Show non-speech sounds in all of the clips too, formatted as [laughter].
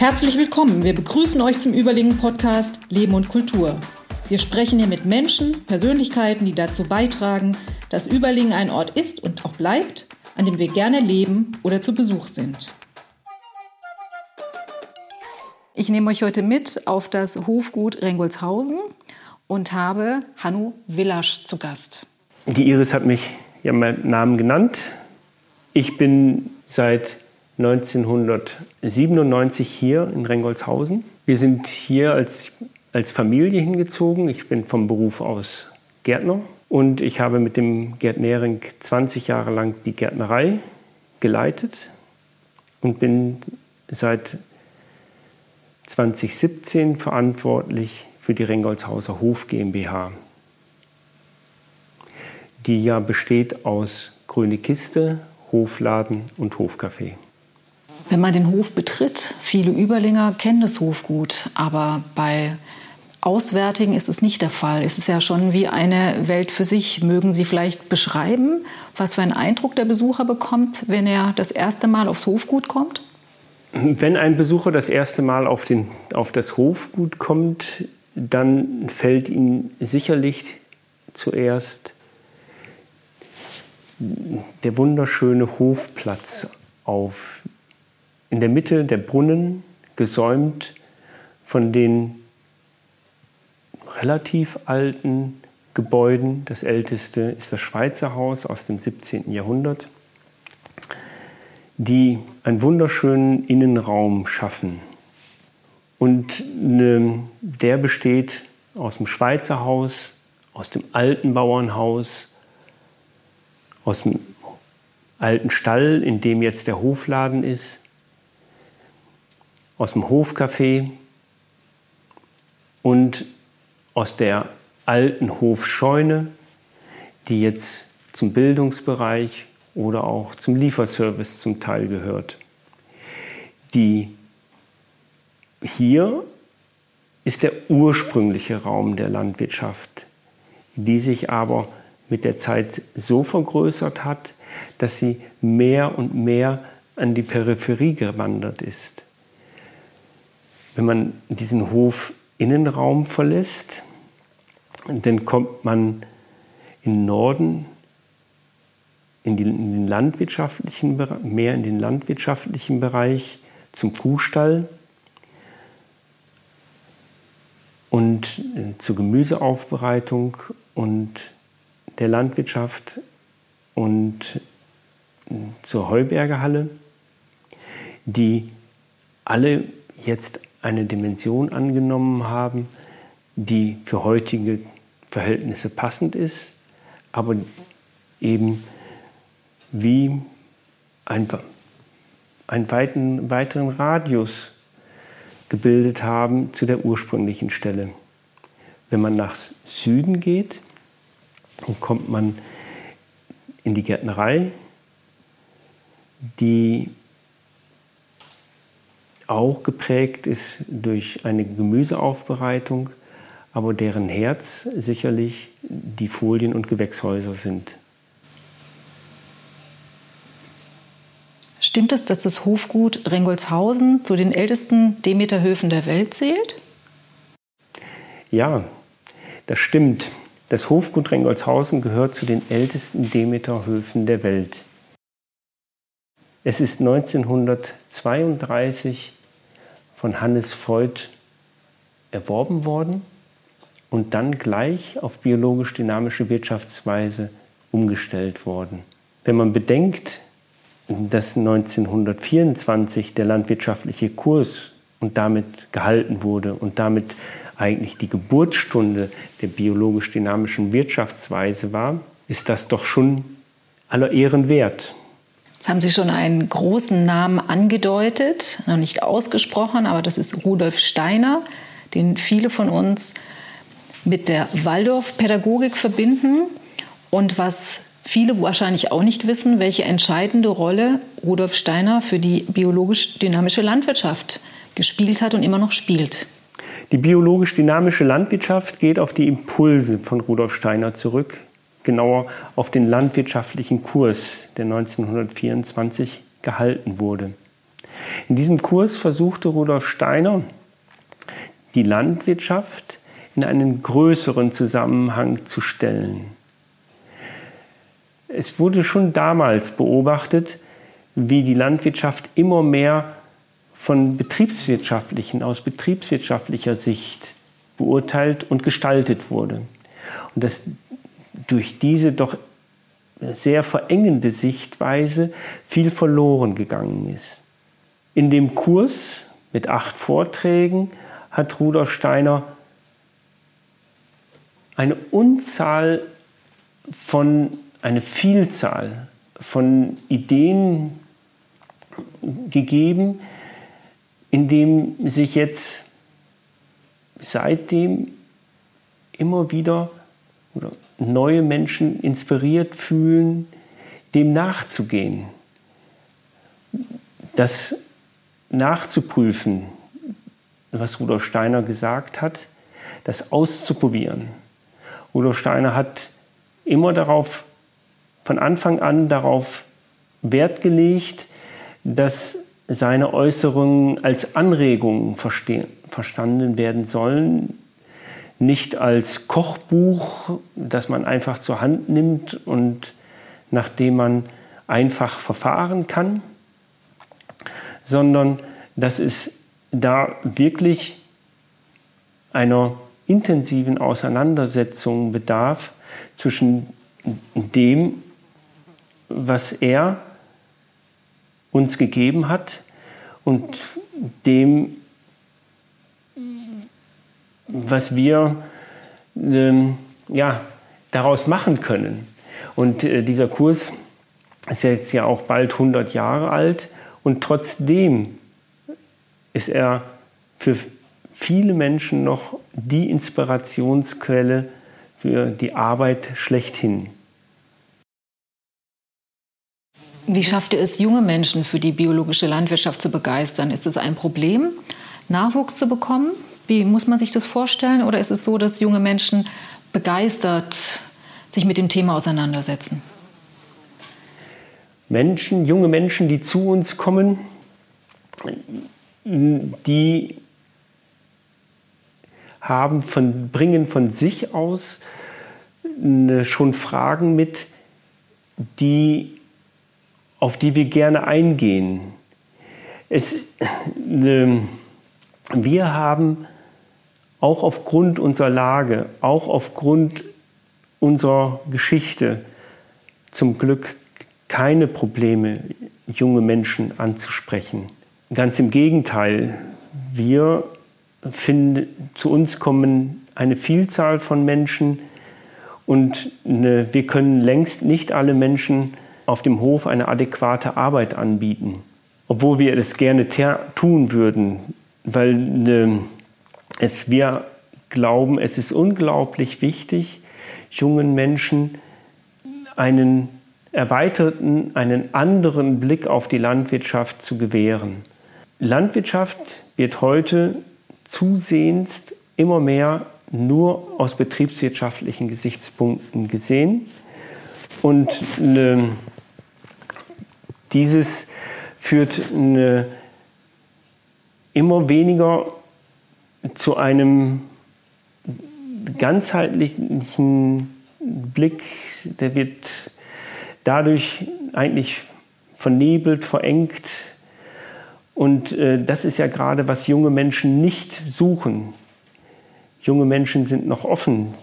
Herzlich willkommen. Wir begrüßen euch zum Überlingen Podcast Leben und Kultur. Wir sprechen hier mit Menschen, Persönlichkeiten, die dazu beitragen, dass Überlingen ein Ort ist und auch bleibt, an dem wir gerne leben oder zu Besuch sind. Ich nehme euch heute mit auf das Hofgut Rengolshausen und habe Hanno Villasch zu Gast. Die Iris hat mich ja meinen Namen genannt. Ich bin seit 1997 hier in Rengolshausen. Wir sind hier als, als Familie hingezogen. Ich bin vom Beruf aus Gärtner und ich habe mit dem Gerd Nehring 20 Jahre lang die Gärtnerei geleitet und bin seit 2017 verantwortlich für die Rengolshauser Hof GmbH, die ja besteht aus Grüne Kiste, Hofladen und Hofcafé. Wenn man den Hof betritt, viele Überlinger kennen das Hofgut, aber bei Auswärtigen ist es nicht der Fall. Es ist ja schon wie eine Welt für sich. Mögen Sie vielleicht beschreiben, was für einen Eindruck der Besucher bekommt, wenn er das erste Mal aufs Hofgut kommt? Wenn ein Besucher das erste Mal auf, den, auf das Hofgut kommt, dann fällt ihm sicherlich zuerst der wunderschöne Hofplatz auf. In der Mitte der Brunnen, gesäumt von den relativ alten Gebäuden. Das älteste ist das Schweizer Haus aus dem 17. Jahrhundert, die einen wunderschönen Innenraum schaffen. Und der besteht aus dem Schweizer Haus, aus dem alten Bauernhaus, aus dem alten Stall, in dem jetzt der Hofladen ist, aus dem Hofcafé und aus der alten Hofscheune, die jetzt zum Bildungsbereich oder auch zum Lieferservice zum Teil gehört. Die hier ist der ursprüngliche Raum der Landwirtschaft, die sich aber mit der Zeit so vergrößert hat, dass sie mehr und mehr an die Peripherie gewandert ist. Wenn man diesen Hof Innenraum verlässt, dann kommt man im Norden in, die, in den landwirtschaftlichen, mehr in den landwirtschaftlichen Bereich zum Kuhstall und äh, zur Gemüseaufbereitung und der Landwirtschaft und äh, zur Heubergerhalle, die alle jetzt eine Dimension angenommen haben, die für heutige Verhältnisse passend ist, aber eben wie ein, einen weiten, weiteren Radius gebildet haben zu der ursprünglichen Stelle. Wenn man nach Süden geht, dann kommt man in die Gärtnerei, die auch geprägt ist durch eine Gemüseaufbereitung, aber deren Herz sicherlich die Folien- und Gewächshäuser sind. Stimmt es, dass das Hofgut Rengolshausen zu den ältesten Demeterhöfen der Welt zählt? Ja, das stimmt. Das Hofgut Rengolshausen gehört zu den ältesten Demeterhöfen der Welt. Es ist 1932 von Hannes Voigt erworben worden und dann gleich auf biologisch-dynamische Wirtschaftsweise umgestellt worden. Wenn man bedenkt, dass 1924 der landwirtschaftliche Kurs und damit gehalten wurde und damit eigentlich die Geburtsstunde der biologisch-dynamischen Wirtschaftsweise war, ist das doch schon aller Ehren wert. Jetzt haben Sie schon einen großen Namen angedeutet, noch nicht ausgesprochen, aber das ist Rudolf Steiner, den viele von uns mit der Waldorf-Pädagogik verbinden und was viele wahrscheinlich auch nicht wissen, welche entscheidende Rolle Rudolf Steiner für die biologisch-dynamische Landwirtschaft gespielt hat und immer noch spielt. Die biologisch-dynamische Landwirtschaft geht auf die Impulse von Rudolf Steiner zurück, genauer auf den landwirtschaftlichen Kurs, der 1924 gehalten wurde. In diesem Kurs versuchte Rudolf Steiner, die Landwirtschaft in einen größeren Zusammenhang zu stellen. Es wurde schon damals beobachtet, wie die Landwirtschaft immer mehr von betriebswirtschaftlichen, aus betriebswirtschaftlicher Sicht beurteilt und gestaltet wurde. Und dass durch diese doch sehr verengende Sichtweise viel verloren gegangen ist. In dem Kurs mit acht Vorträgen hat Rudolf Steiner eine Unzahl von, eine Vielzahl von Ideen gegeben, in dem sich jetzt seitdem immer wieder oder neue Menschen inspiriert fühlen, dem nachzugehen, das nachzuprüfen, was Rudolf Steiner gesagt hat, das auszuprobieren. Rudolf Steiner hat immer darauf, von Anfang an darauf Wert gelegt, dass seine Äußerungen als Anregungen verstanden werden sollen, nicht als Kochbuch, das man einfach zur Hand nimmt und nach dem man einfach verfahren kann, sondern dass es da wirklich einer intensiven Auseinandersetzung bedarf zwischen dem, was er uns gegeben hat und dem, was wir ähm, ja, daraus machen können. Und äh, dieser Kurs ist jetzt ja auch bald 100 Jahre alt und trotzdem ist er für viele Menschen noch die Inspirationsquelle für die Arbeit schlechthin. Wie schafft ihr es, junge Menschen für die biologische Landwirtschaft zu begeistern? Ist es ein Problem, Nachwuchs zu bekommen? Wie muss man sich das vorstellen? Oder ist es so, dass junge Menschen begeistert sich mit dem Thema auseinandersetzen? Menschen, junge Menschen, die zu uns kommen, die haben von, bringen von sich aus schon Fragen mit, die, auf die wir gerne eingehen. Es, äh, wir haben auch aufgrund unserer Lage, auch aufgrund unserer Geschichte zum Glück keine Probleme, junge Menschen anzusprechen. Ganz im Gegenteil, wir finden, zu uns kommen eine Vielzahl von Menschen und eine, wir können längst nicht alle Menschen auf dem Hof eine adäquate Arbeit anbieten, obwohl wir es gerne tun würden, weil eine, es, wir glauben, es ist unglaublich wichtig, jungen Menschen einen erweiterten, einen anderen Blick auf die Landwirtschaft zu gewähren. Landwirtschaft wird heute zusehends immer mehr nur aus betriebswirtschaftlichen Gesichtspunkten gesehen. Und ne, dieses führt eine, immer weniger zu einem ganzheitlichen Blick, der wird dadurch eigentlich vernebelt, verengt. Und äh, das ist ja gerade, was junge Menschen nicht suchen. Junge Menschen sind noch offen.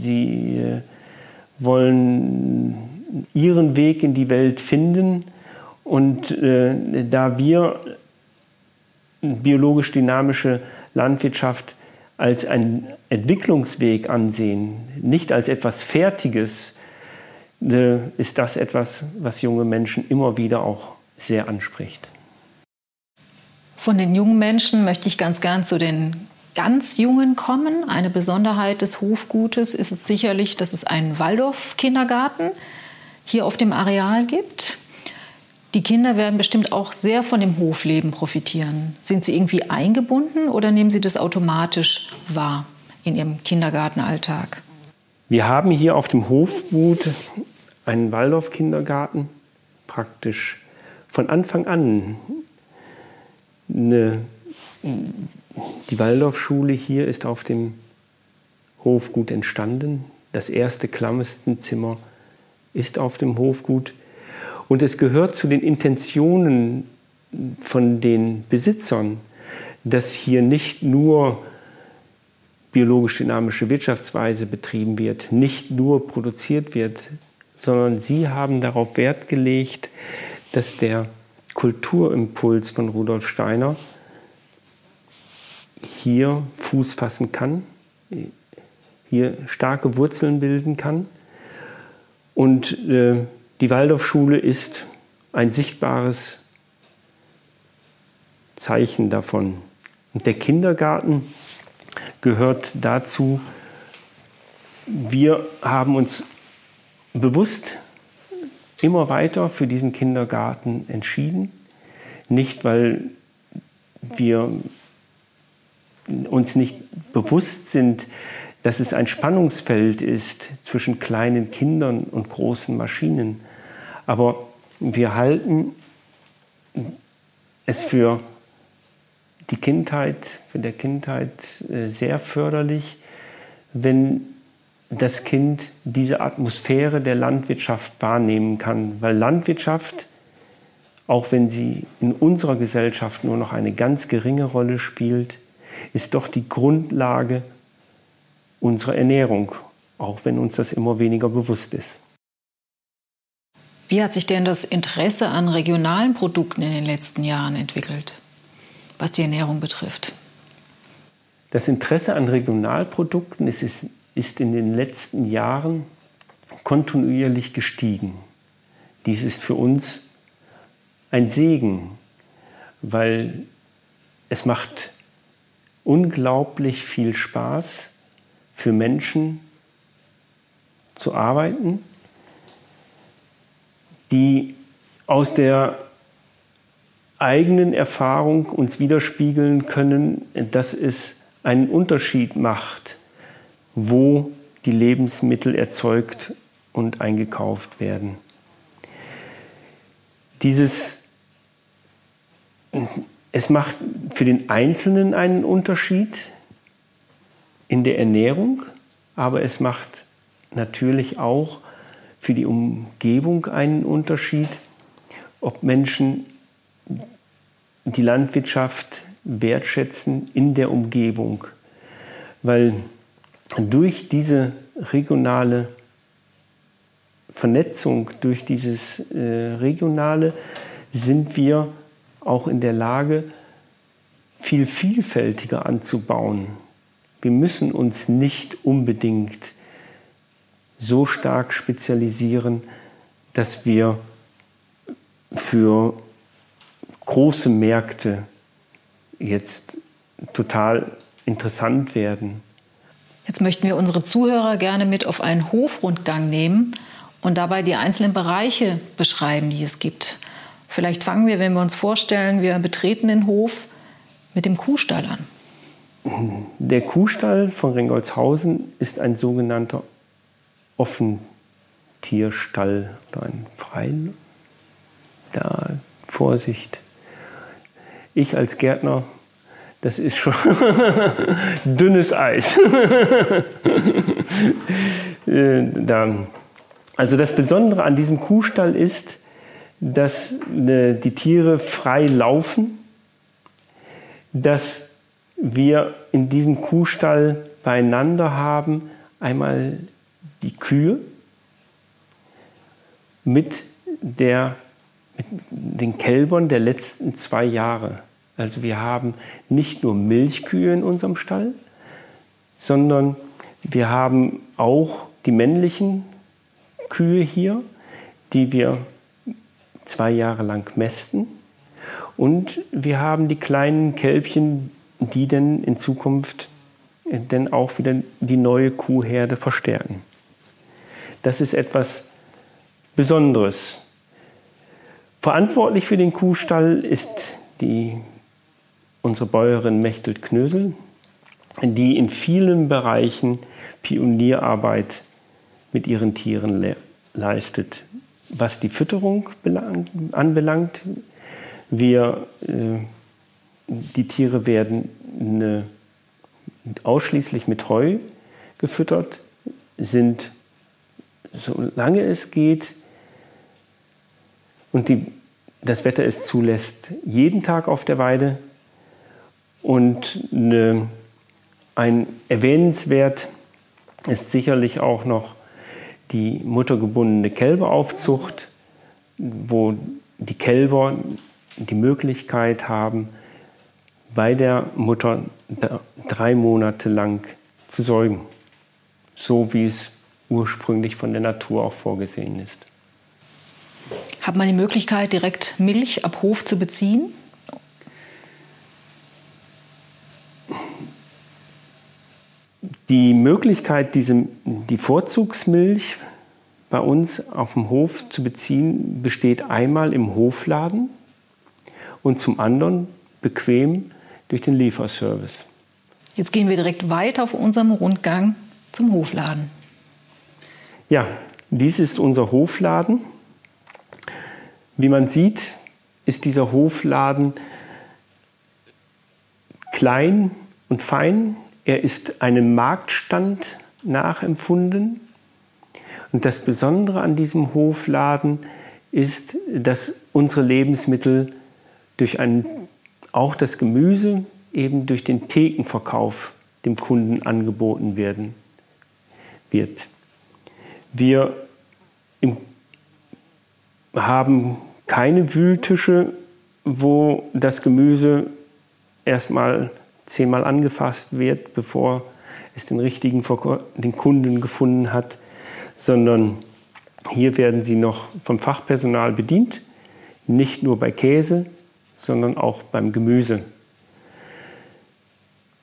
Sie äh, wollen ihren Weg in die Welt finden. Und äh, da wir biologisch dynamische Landwirtschaft als einen Entwicklungsweg ansehen, nicht als etwas Fertiges, äh, ist das etwas, was junge Menschen immer wieder auch sehr anspricht. Von den jungen Menschen möchte ich ganz gern zu den ganz Jungen kommen. Eine Besonderheit des Hofgutes ist es sicherlich, dass es einen Waldorf-Kindergarten hier auf dem Areal gibt. Die Kinder werden bestimmt auch sehr von dem Hofleben profitieren. Sind sie irgendwie eingebunden oder nehmen sie das automatisch wahr in ihrem Kindergartenalltag? Wir haben hier auf dem Hofgut einen Waldorf-Kindergarten praktisch von Anfang an Eine, die Waldorfschule hier ist auf dem Hofgut entstanden. Das erste Klammestenzimmer ist auf dem Hofgut. Und es gehört zu den Intentionen von den Besitzern, dass hier nicht nur biologisch dynamische Wirtschaftsweise betrieben wird, nicht nur produziert wird, sondern sie haben darauf Wert gelegt, dass der Kulturimpuls von Rudolf Steiner hier Fuß fassen kann, hier starke Wurzeln bilden kann. Und äh, die Waldorfschule ist ein sichtbares Zeichen davon. Und der Kindergarten gehört dazu, wir haben uns bewusst immer weiter für diesen Kindergarten entschieden. Nicht, weil wir uns nicht bewusst sind, dass es ein Spannungsfeld ist zwischen kleinen Kindern und großen Maschinen. Aber wir halten es für die Kindheit, für der Kindheit äh, sehr förderlich, wenn das Kind diese Atmosphäre der Landwirtschaft wahrnehmen kann. Weil Landwirtschaft, auch wenn sie in unserer Gesellschaft nur noch eine ganz geringe Rolle spielt, ist doch die Grundlage unserer Ernährung, auch wenn uns das immer weniger bewusst ist. Wie hat sich denn das Interesse an regionalen Produkten in den letzten Jahren entwickelt, was die Ernährung betrifft? Das Interesse an Regionalprodukten ist, ist in den letzten Jahren kontinuierlich gestiegen. Dies ist für uns ein Segen, weil es macht unglaublich viel Spaß für Menschen zu arbeiten, die aus der eigenen Erfahrung uns widerspiegeln können, dass es einen Unterschied macht, wo die Lebensmittel erzeugt und eingekauft werden. Dieses es macht für den Einzelnen einen Unterschied in der Ernährung, aber es macht natürlich auch für die Umgebung einen Unterschied, ob Menschen die Landwirtschaft wertschätzen in der Umgebung. Weil durch diese regionale Vernetzung, durch dieses äh, Regionale sind wir auch in der Lage, viel vielfältiger anzubauen. Wir müssen uns nicht unbedingt so stark spezialisieren, dass wir für große Märkte jetzt total interessant werden. Jetzt möchten wir unsere Zuhörer gerne mit auf einen Hofrundgang nehmen und dabei die einzelnen Bereiche beschreiben, die es gibt. Vielleicht fangen wir, wenn wir uns vorstellen, wir betreten den Hof mit dem Kuhstall an. Der Kuhstall von Ringolzhausen ist ein sogenannter Offentierstall oder ein Freien. Da, Vorsicht. Ich als Gärtner, das ist schon [laughs] dünnes Eis. [laughs] Äh, also das Besondere an diesem Kuhstall ist, dass äh, die Tiere frei laufen, dass wir in diesem Kuhstall beieinander haben einmal die Kühe mit, der, mit den Kälbern der letzten zwei Jahre. Also wir haben nicht nur Milchkühe in unserem Stall, sondern wir haben auch die männlichen Kühe hier, die wir zwei Jahre lang mästen. Und wir haben die kleinen Kälbchen, die dann in Zukunft dann auch wieder die neue Kuhherde verstärken. Das ist etwas Besonderes. Verantwortlich für den Kuhstall ist die, unsere Bäuerin Mechthild Knösel, die in vielen Bereichen Pionierarbeit mit ihren Tieren le leistet was die Fütterung anbelangt. Wir äh, die Tiere werden eine, ausschließlich mit Heu gefüttert, sind, solange es geht und die, das Wetter es zulässt, jeden Tag auf der Weide. Und eine, ein erwähnenswert ist sicherlich auch noch die muttergebundene Kälberaufzucht, wo die Kälber die Möglichkeit haben, bei der Mutter drei Monate lang zu säugen, so wie es ursprünglich von der Natur auch vorgesehen ist. Hat man die Möglichkeit, direkt Milch ab Hof zu beziehen? Die Möglichkeit, diese, die Vorzugsmilch bei uns auf dem Hof zu beziehen, besteht einmal im Hofladen und zum anderen bequem durch den Lieferservice. Jetzt gehen wir direkt weiter auf unserem Rundgang zum Hofladen. Ja, dies ist unser Hofladen. Wie man sieht, ist dieser Hofladen klein und fein. Er ist einem Marktstand nachempfunden. Und das Besondere an diesem Hofladen ist, dass unsere Lebensmittel durch ein, auch das Gemüse eben durch den Thekenverkauf dem Kunden angeboten werden wird. Wir im, haben keine Wühltische, wo das Gemüse erstmal zehnmal angefasst wird, bevor es den richtigen den Kunden gefunden hat, sondern hier werden sie noch vom Fachpersonal bedient, nicht nur bei Käse, sondern auch beim Gemüse.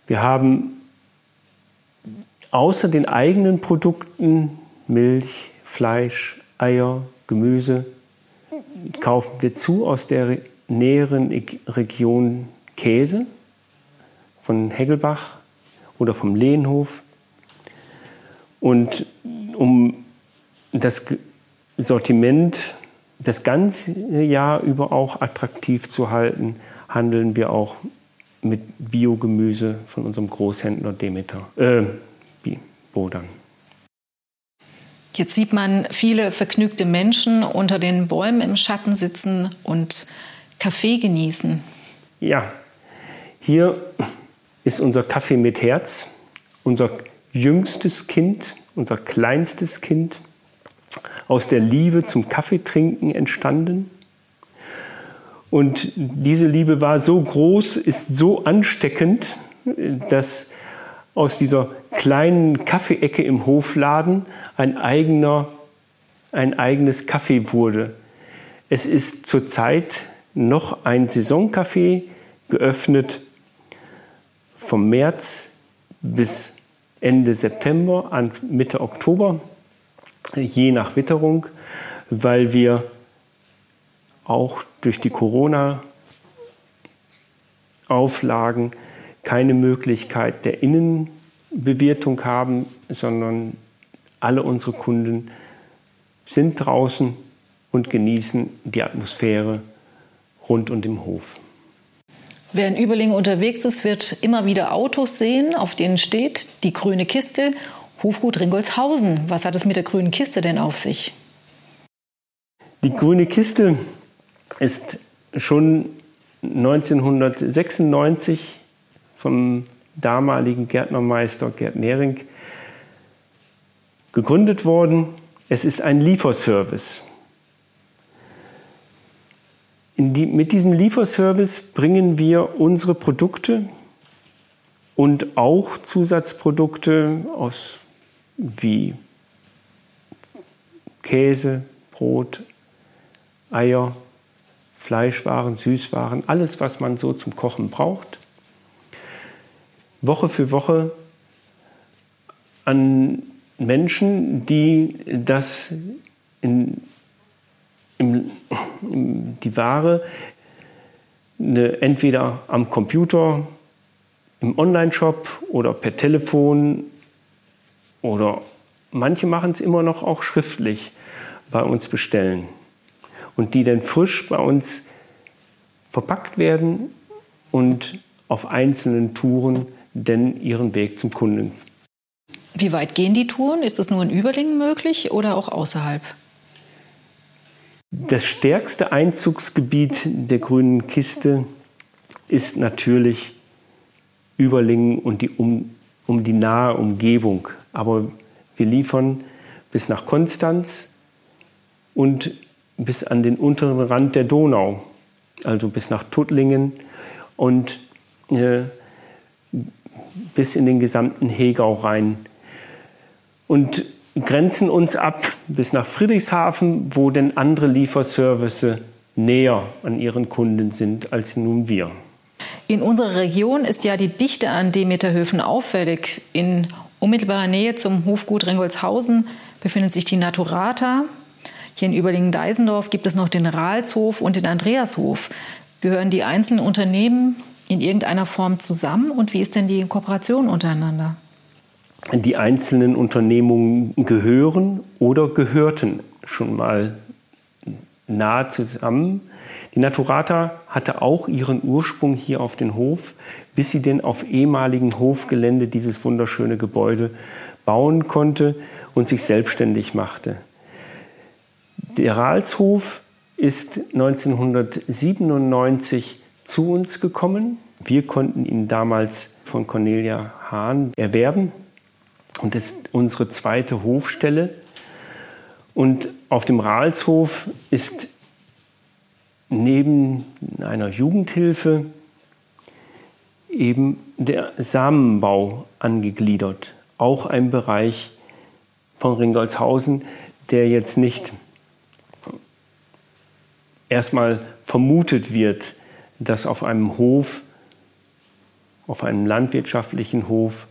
Wir haben außer den eigenen Produkten Milch, Fleisch, Eier, Gemüse, kaufen wir zu aus der näheren Region Käse von Hegelbach oder vom Lehnhof. Und um das Sortiment das ganze Jahr über auch attraktiv zu halten, handeln wir auch mit Biogemüse von unserem Großhändler Demeter, äh, Bodan. Jetzt sieht man viele vergnügte Menschen unter den Bäumen im Schatten sitzen und Kaffee genießen. Ja, hier ist unser Kaffee mit Herz, unser jüngstes Kind, unser kleinstes Kind, aus der Liebe zum Kaffeetrinken entstanden. Und diese Liebe war so groß, ist so ansteckend, dass aus dieser kleinen Kaffeeecke im Hofladen ein, eigener, ein eigenes Kaffee wurde. Es ist zurzeit noch ein Saisoncafé geöffnet vom März bis Ende September Mitte Oktober, je nach Witterung, weil wir auch durch die Corona-Auflagen keine Möglichkeit der Innenbewirtung haben, sondern alle unsere Kunden sind draußen und genießen die Atmosphäre rund um den Hof. Wer in Überlingen unterwegs ist, wird immer wieder Autos sehen, auf denen steht die grüne Kiste Hofgut Ringolzhausen. Was hat es mit der grünen Kiste denn auf sich? Die grüne Kiste ist schon 1996 vom damaligen Gärtnermeister Gerd Nehring gegründet worden. Es ist ein Lieferservice. Die, mit diesem Lieferservice bringen wir unsere Produkte und auch Zusatzprodukte aus wie Käse, Brot, Eier, Fleischwaren, Süßwaren, alles, was man so zum Kochen braucht, Woche für Woche an Menschen, die das in, in die Ware eine, entweder am Computer, im Online-Shop oder per Telefon oder manche machen es immer noch auch schriftlich bei uns bestellen und die dann frisch bei uns verpackt werden und auf einzelnen Touren denn ihren Weg zum Kunden. Wie weit gehen die Touren? Ist das nur in Überlingen möglich oder auch außerhalb? Das stärkste Einzugsgebiet der grünen Kiste ist natürlich Überlingen und die um, um die nahe Umgebung. Aber wir liefern bis nach Konstanz und bis an den unteren Rand der Donau, also bis nach Tuttlingen und äh, bis in den gesamten Hegau rein. Und grenzen uns ab bis nach Friedrichshafen, wo denn andere Lieferservice näher an ihren Kunden sind als nun wir. In unserer Region ist ja die Dichte an Demeterhöfen auffällig. In unmittelbarer Nähe zum Hofgut Rengolshausen befindet sich die Naturata. Hier in Überlingen-Deisendorf gibt es noch den Rahlshof und den Andreashof. Gehören die einzelnen Unternehmen in irgendeiner Form zusammen und wie ist denn die Kooperation untereinander? Die einzelnen Unternehmungen gehören oder gehörten schon mal nahe zusammen. Die Naturata hatte auch ihren Ursprung hier auf dem Hof, bis sie denn auf ehemaligen Hofgelände dieses wunderschöne Gebäude bauen konnte und sich selbstständig machte. Der Rahlshof ist 1997 zu uns gekommen. Wir konnten ihn damals von Cornelia Hahn erwerben und das ist unsere zweite Hofstelle. Und auf dem Rahlshof ist neben einer Jugendhilfe eben der Samenbau angegliedert. Auch ein Bereich von Ringolzhausen, der jetzt nicht erstmal vermutet wird, dass auf einem Hof, auf einem landwirtschaftlichen Hof,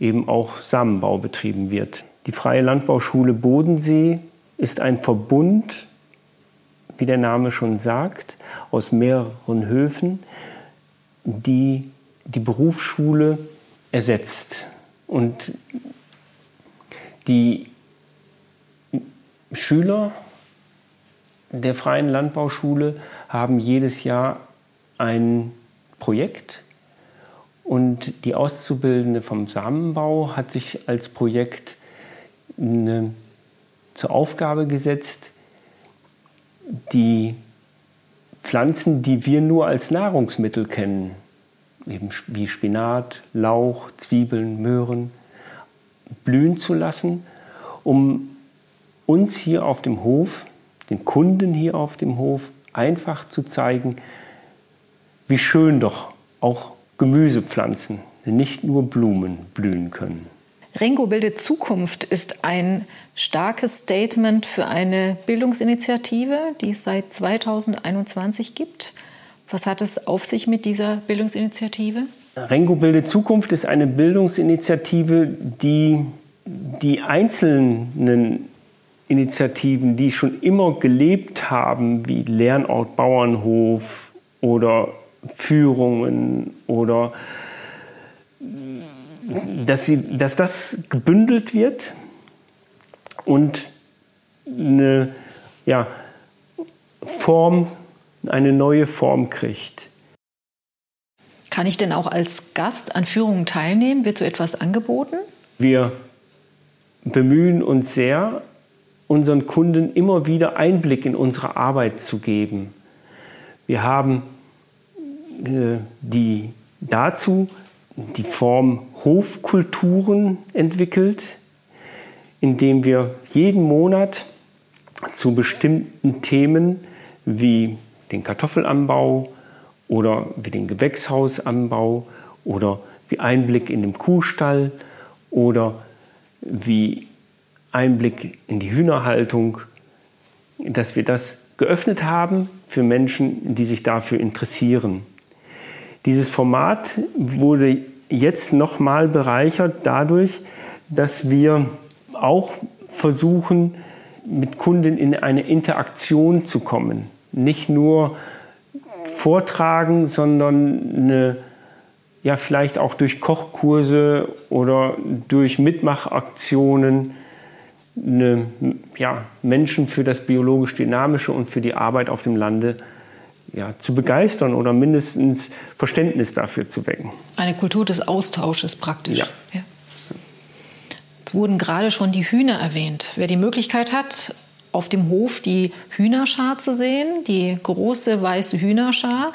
eben auch Samenbau betrieben wird. Die Freie Landbauschule Bodensee ist ein Verbund, wie der Name schon sagt, aus mehreren Höfen, die die Berufsschule ersetzt. Und die Schüler der Freien Landbauschule haben jedes Jahr ein Projekt und die Auszubildende vom Samenbau hat sich als Projekt eine, zur Aufgabe gesetzt, die Pflanzen, die wir nur als Nahrungsmittel kennen, eben wie Spinat, Lauch, Zwiebeln, Möhren, blühen zu lassen, um uns hier auf dem Hof, den Kunden hier auf dem Hof, einfach zu zeigen, wie schön doch auch Gemüsepflanzen, nicht nur Blumen blühen können. Rengo bildet Zukunft ist ein starkes Statement für eine Bildungsinitiative, die es seit 2021 gibt. Was hat es auf sich mit dieser Bildungsinitiative? Rengo bildet Zukunft ist eine Bildungsinitiative, die die einzelnen Initiativen, die schon immer gelebt haben, wie Lernort Bauernhof oder Führungen oder dass, sie, dass das gebündelt wird und eine ja, Form, eine neue Form kriegt. Kann ich denn auch als Gast an Führungen teilnehmen? Wird so etwas angeboten? Wir bemühen uns sehr, unseren Kunden immer wieder Einblick in unsere Arbeit zu geben. Wir haben die dazu die Form Hofkulturen entwickelt, indem wir jeden Monat zu bestimmten Themen wie den Kartoffelanbau oder wie den Gewächshausanbau oder wie Einblick in den Kuhstall oder wie Einblick in die Hühnerhaltung, dass wir das geöffnet haben für Menschen, die sich dafür interessieren. Dieses Format wurde jetzt nochmal bereichert dadurch, dass wir auch versuchen, mit Kunden in eine Interaktion zu kommen. Nicht nur vortragen, sondern eine, ja, vielleicht auch durch Kochkurse oder durch Mitmachaktionen eine, ja, Menschen für das biologisch-dynamische und für die Arbeit auf dem Lande ja, zu begeistern oder mindestens Verständnis dafür zu wecken. Eine Kultur des Austausches praktisch. Ja. ja. Es wurden gerade schon die Hühner erwähnt. Wer die Möglichkeit hat, auf dem Hof die Hühnerschar zu sehen, die große weiße Hühnerschar,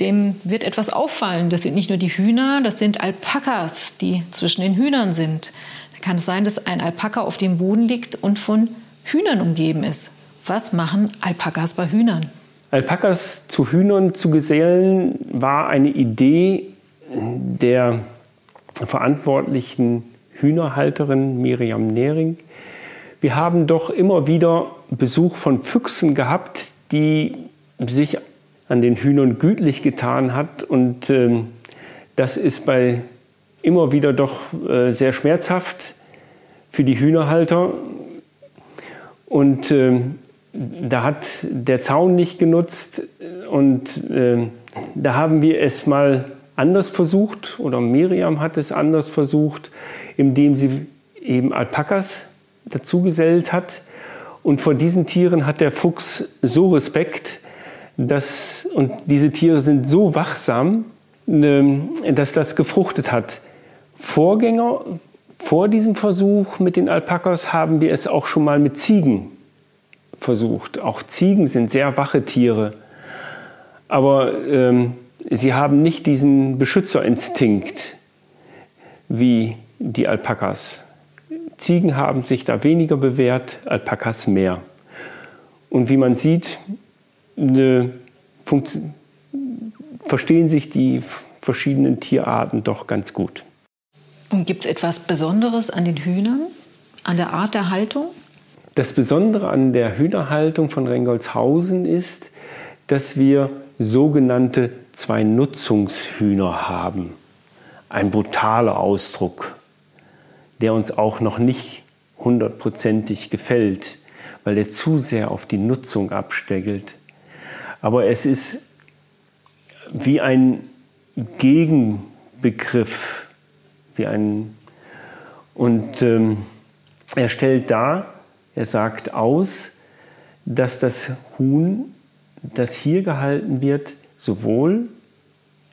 dem wird etwas auffallen. Das sind nicht nur die Hühner, das sind Alpakas, die zwischen den Hühnern sind. Da kann es sein, dass ein Alpaka auf dem Boden liegt und von Hühnern umgeben ist. Was machen Alpakas bei Hühnern? Alpakas zu Hühnern zu gesellen war eine Idee der verantwortlichen Hühnerhalterin Miriam Nehring. Wir haben doch immer wieder Besuch von Füchsen gehabt, die sich an den Hühnern gütlich getan hat. Und äh, das ist bei immer wieder doch äh, sehr schmerzhaft für die Hühnerhalter. Und äh, da hat der Zaun nicht genutzt und äh, da haben wir es mal anders versucht oder Miriam hat es anders versucht, indem sie eben Alpakas dazugesellt hat. Und vor diesen Tieren hat der Fuchs so Respekt, dass, und diese Tiere sind so wachsam, ähm, dass das gefruchtet hat. Vorgänger vor diesem Versuch mit den Alpakas haben wir es auch schon mal mit Ziegen versucht. Auch Ziegen sind sehr wache Tiere, aber ähm, sie haben nicht diesen Beschützerinstinkt wie die Alpakas. Ziegen haben sich da weniger bewährt, Alpakas mehr. Und wie man sieht, ne, verstehen sich die verschiedenen Tierarten doch ganz gut. Und gibt es etwas Besonderes an den Hühnern, an der Art der Haltung? Das Besondere an der Hühnerhaltung von Rengolshausen ist, dass wir sogenannte Zwei-Nutzungshühner haben. Ein brutaler Ausdruck, der uns auch noch nicht hundertprozentig gefällt, weil er zu sehr auf die Nutzung absteckelt. Aber es ist wie ein Gegenbegriff, wie ein und ähm, er stellt dar, er sagt aus, dass das Huhn, das hier gehalten wird, sowohl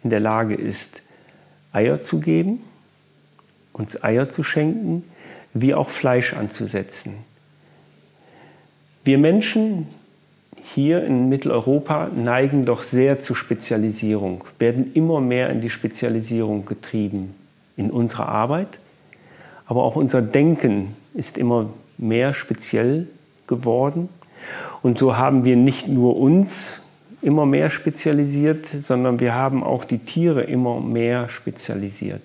in der Lage ist, Eier zu geben, uns Eier zu schenken, wie auch Fleisch anzusetzen. Wir Menschen hier in Mitteleuropa neigen doch sehr zur Spezialisierung, werden immer mehr in die Spezialisierung getrieben in unserer Arbeit, aber auch unser Denken ist immer mehr speziell geworden. Und so haben wir nicht nur uns immer mehr spezialisiert, sondern wir haben auch die Tiere immer mehr spezialisiert.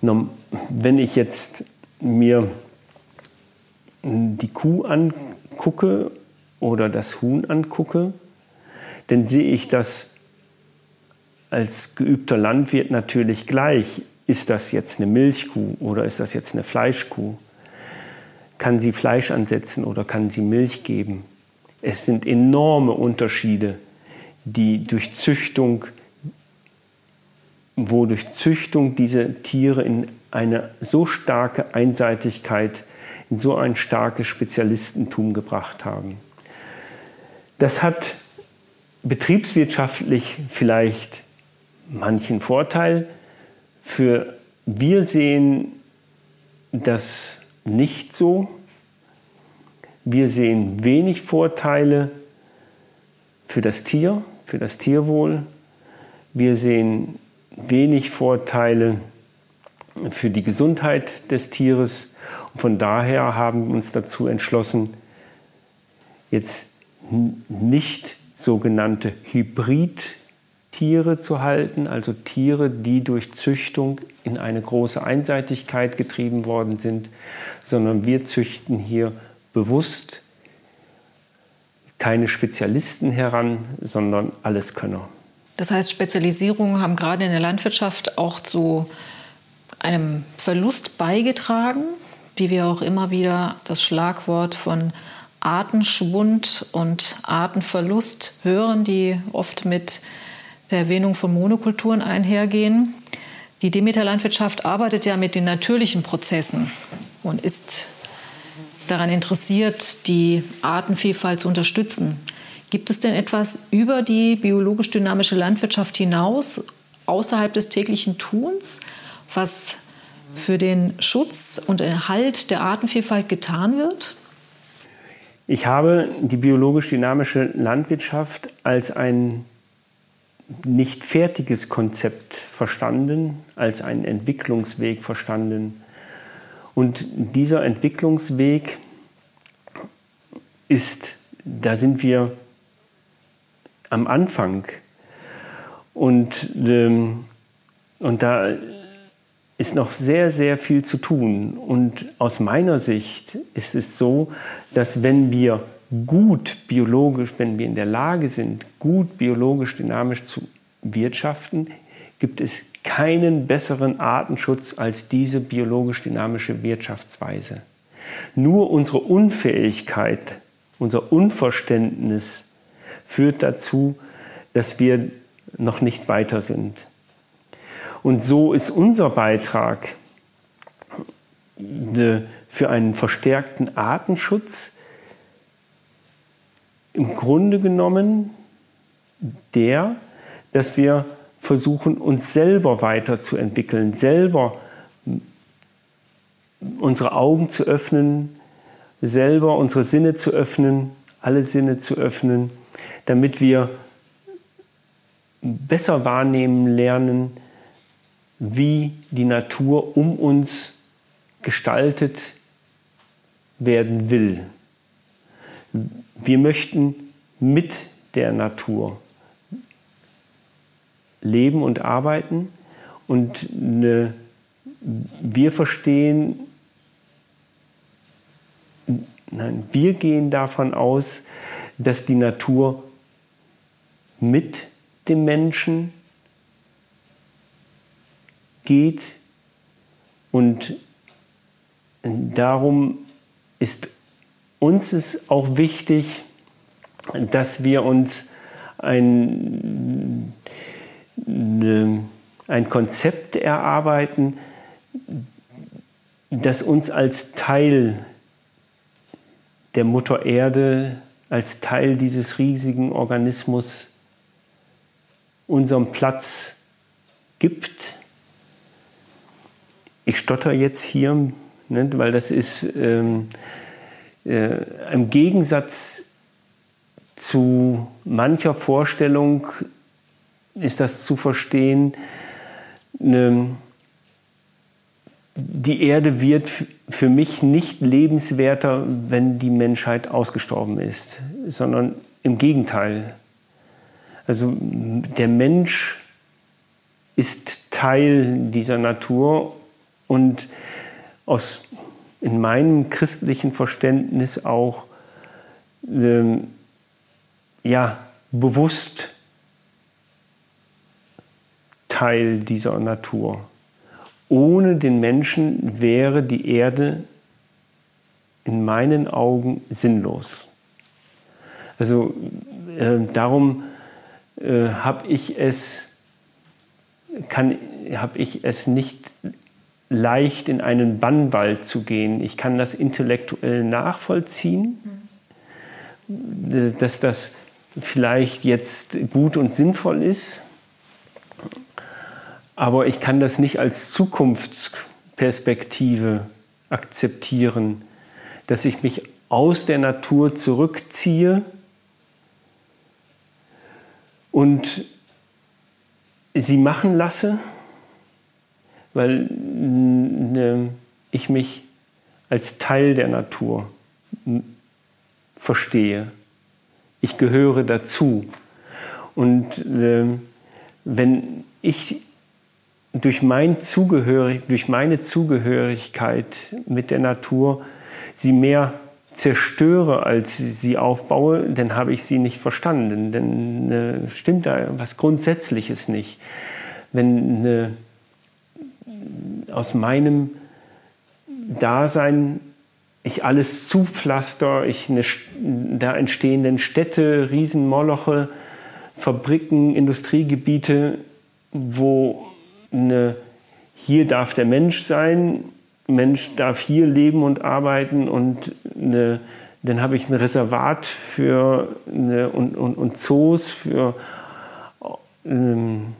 Wenn ich jetzt mir die Kuh angucke oder das Huhn angucke, dann sehe ich das als geübter Landwirt natürlich gleich. Ist das jetzt eine Milchkuh oder ist das jetzt eine Fleischkuh? Kann sie Fleisch ansetzen oder kann sie Milch geben? Es sind enorme Unterschiede, die durch Züchtung, wo durch Züchtung diese Tiere in eine so starke Einseitigkeit, in so ein starkes Spezialistentum gebracht haben. Das hat betriebswirtschaftlich vielleicht manchen Vorteil. Für wir sehen das nicht so. Wir sehen wenig Vorteile für das Tier, für das Tierwohl. Wir sehen wenig Vorteile für die Gesundheit des Tieres. Und von daher haben wir uns dazu entschlossen, jetzt nicht sogenannte Hybridtiere zu halten, also Tiere, die durch Züchtung in eine große Einseitigkeit getrieben worden sind, sondern wir züchten hier bewusst keine Spezialisten heran, sondern Alleskönner. Das heißt, Spezialisierungen haben gerade in der Landwirtschaft auch zu einem Verlust beigetragen, wie wir auch immer wieder das Schlagwort von Artenschwund und Artenverlust hören, die oft mit der Erwähnung von Monokulturen einhergehen. Die Demeter-Landwirtschaft arbeitet ja mit den natürlichen Prozessen und ist daran interessiert, die Artenvielfalt zu unterstützen. Gibt es denn etwas über die biologisch-dynamische Landwirtschaft hinaus, außerhalb des täglichen Tuns, was für den Schutz und Erhalt der Artenvielfalt getan wird? Ich habe die biologisch-dynamische Landwirtschaft als ein nicht fertiges Konzept verstanden, als einen Entwicklungsweg verstanden. Und dieser Entwicklungsweg ist, da sind wir am Anfang. Und, ähm, und da ist noch sehr, sehr viel zu tun. Und aus meiner Sicht ist es so, dass wenn wir gut biologisch, wenn wir in der Lage sind, gut biologisch dynamisch zu wirtschaften, gibt es keinen besseren Artenschutz als diese biologisch dynamische Wirtschaftsweise. Nur unsere Unfähigkeit, unser Unverständnis führt dazu, dass wir noch nicht weiter sind. Und so ist unser Beitrag äh, für einen verstärkten Artenschutz im Grunde genommen der, dass wir versuchen, uns selber weiterzuentwickeln, selber unsere Augen zu öffnen, selber unsere Sinne zu öffnen, alle Sinne zu öffnen, damit wir besser wahrnehmen lernen, wie die Natur um uns gestaltet werden will. Wir möchten mit der Natur leben und arbeiten und eine, wir verstehen, nein, wir gehen davon aus, dass die Natur mit dem Menschen geht. Und darum ist uns es auch wichtig, dass wir uns ein, ein Konzept erarbeiten, das uns als Teil der Mutter Erde, als Teil dieses riesigen Organismus unseren Platz gibt. Ich stotter jetzt hier, ne, weil das ist ähm, äh, im Gegensatz zu mancher Vorstellung ist das zu verstehen, ne, die Erde wird für mich nicht lebenswerter, wenn die Menschheit ausgestorben ist, sondern im Gegenteil. Also der Mensch ist Teil dieser Natur und aus in meinem christlichen Verständnis auch ähm, ja, bewusst Teil dieser Natur. Ohne den Menschen wäre die Erde in meinen Augen sinnlos. Also äh, darum äh, habe ich es kann habe ich es nicht leicht in einen Bannwald zu gehen. Ich kann das intellektuell nachvollziehen, dass das vielleicht jetzt gut und sinnvoll ist, aber ich kann das nicht als Zukunftsperspektive akzeptieren, dass ich mich aus der Natur zurückziehe und sie machen lasse weil ne, ich mich als Teil der Natur verstehe. Ich gehöre dazu. Und äh, wenn ich durch, mein Zugehörig, durch meine Zugehörigkeit mit der Natur sie mehr zerstöre, als sie aufbaue, dann habe ich sie nicht verstanden. Denn äh, stimmt da was Grundsätzliches nicht. Wenn äh, aus meinem Dasein ich alles zupflaster, ich eine, da entstehenden Städte, Riesenmoloche, Fabriken, Industriegebiete, wo eine, hier darf der Mensch sein, Mensch darf hier leben und arbeiten und eine, dann habe ich ein Reservat für eine, und, und, und Zoos für ähm,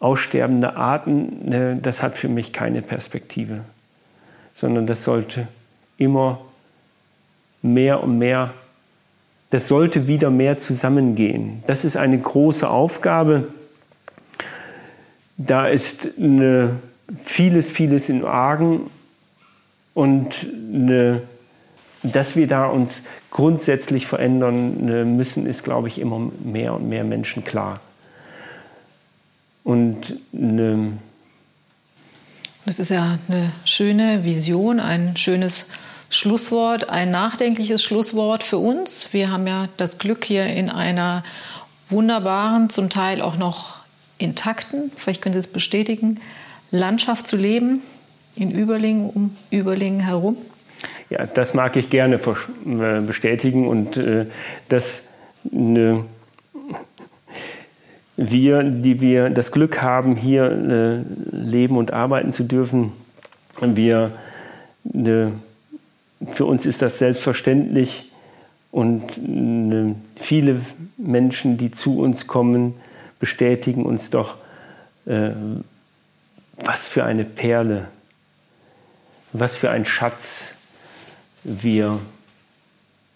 aussterbende Arten. Ne, das hat für mich keine Perspektive, sondern das sollte immer mehr und mehr, das sollte wieder mehr zusammengehen. Das ist eine große Aufgabe. Da ist eine, vieles, vieles in Argen und eine dass wir da uns grundsätzlich verändern äh, müssen, ist, glaube ich, immer mehr und mehr Menschen klar. Und eine das ist ja eine schöne Vision, ein schönes Schlusswort, ein nachdenkliches Schlusswort für uns. Wir haben ja das Glück, hier in einer wunderbaren, zum Teil auch noch intakten, vielleicht können Sie es bestätigen, Landschaft zu leben, in Überlingen, um Überlingen herum. Ja, das mag ich gerne äh, bestätigen und äh, dass ne, wir, die wir das Glück haben, hier äh, leben und arbeiten zu dürfen, wir, ne, für uns ist das selbstverständlich und ne, viele Menschen, die zu uns kommen, bestätigen uns doch, äh, was für eine Perle, was für ein Schatz wir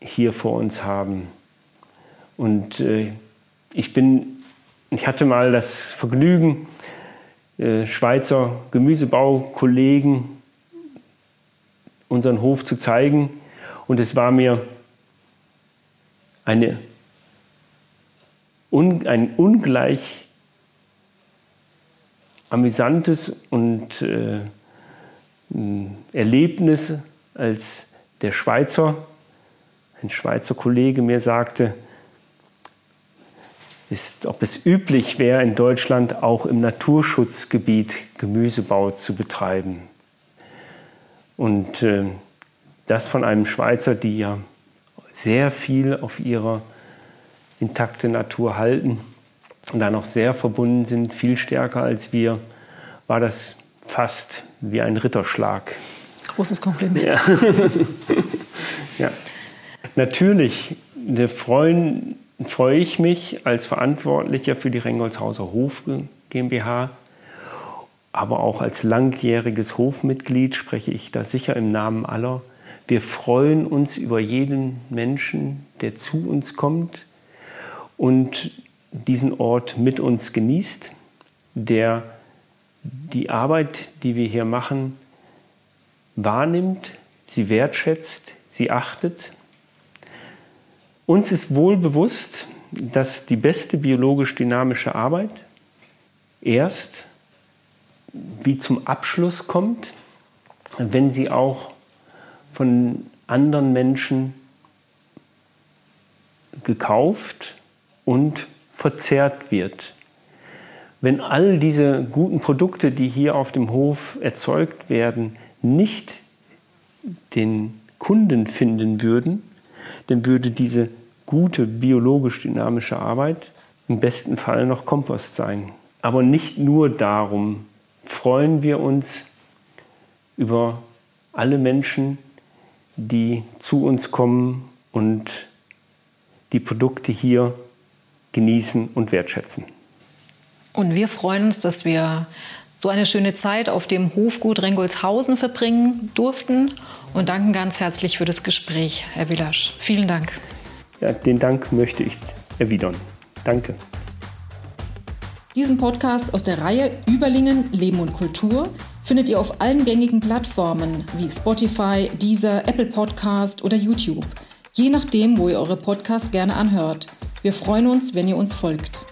hier vor uns haben. Und äh, ich bin, ich hatte mal das Vergnügen, äh, Schweizer Gemüsebaukollegen unseren Hof zu zeigen. Und es war mir eine, un, ein ungleich amüsantes und äh, Erlebnis, als der Schweizer, ein Schweizer Kollege mir sagte, ist, ob es üblich wäre, in Deutschland auch im Naturschutzgebiet Gemüsebau zu betreiben. Und äh, das von einem Schweizer, die ja sehr viel auf ihrer intakte Natur halten und da noch sehr verbunden sind, viel stärker als wir, war das fast wie ein Ritterschlag. Großes Kompliment. Ja. [laughs] ja. Natürlich freuen, freue ich mich als Verantwortlicher für die Rengolshauser Hof GmbH, aber auch als langjähriges Hofmitglied spreche ich da sicher im Namen aller. Wir freuen uns über jeden Menschen, der zu uns kommt und diesen Ort mit uns genießt, der die Arbeit, die wir hier machen, wahrnimmt, sie wertschätzt, sie achtet. Uns ist wohl bewusst, dass die beste biologisch dynamische Arbeit erst wie zum Abschluss kommt, wenn sie auch von anderen Menschen gekauft und verzehrt wird. Wenn all diese guten Produkte, die hier auf dem Hof erzeugt werden, nicht den Kunden finden würden, dann würde diese gute biologisch dynamische Arbeit im besten Fall noch Kompost sein. Aber nicht nur darum freuen wir uns über alle Menschen, die zu uns kommen und die Produkte hier genießen und wertschätzen. Und wir freuen uns, dass wir so eine schöne Zeit auf dem Hofgut Rengolshausen verbringen durften und danken ganz herzlich für das Gespräch, Herr Willasch. Vielen Dank. Ja, den Dank möchte ich erwidern. Danke. Diesen Podcast aus der Reihe Überlingen, Leben und Kultur findet ihr auf allen gängigen Plattformen wie Spotify, Deezer, Apple Podcast oder YouTube. Je nachdem, wo ihr eure Podcasts gerne anhört. Wir freuen uns, wenn ihr uns folgt.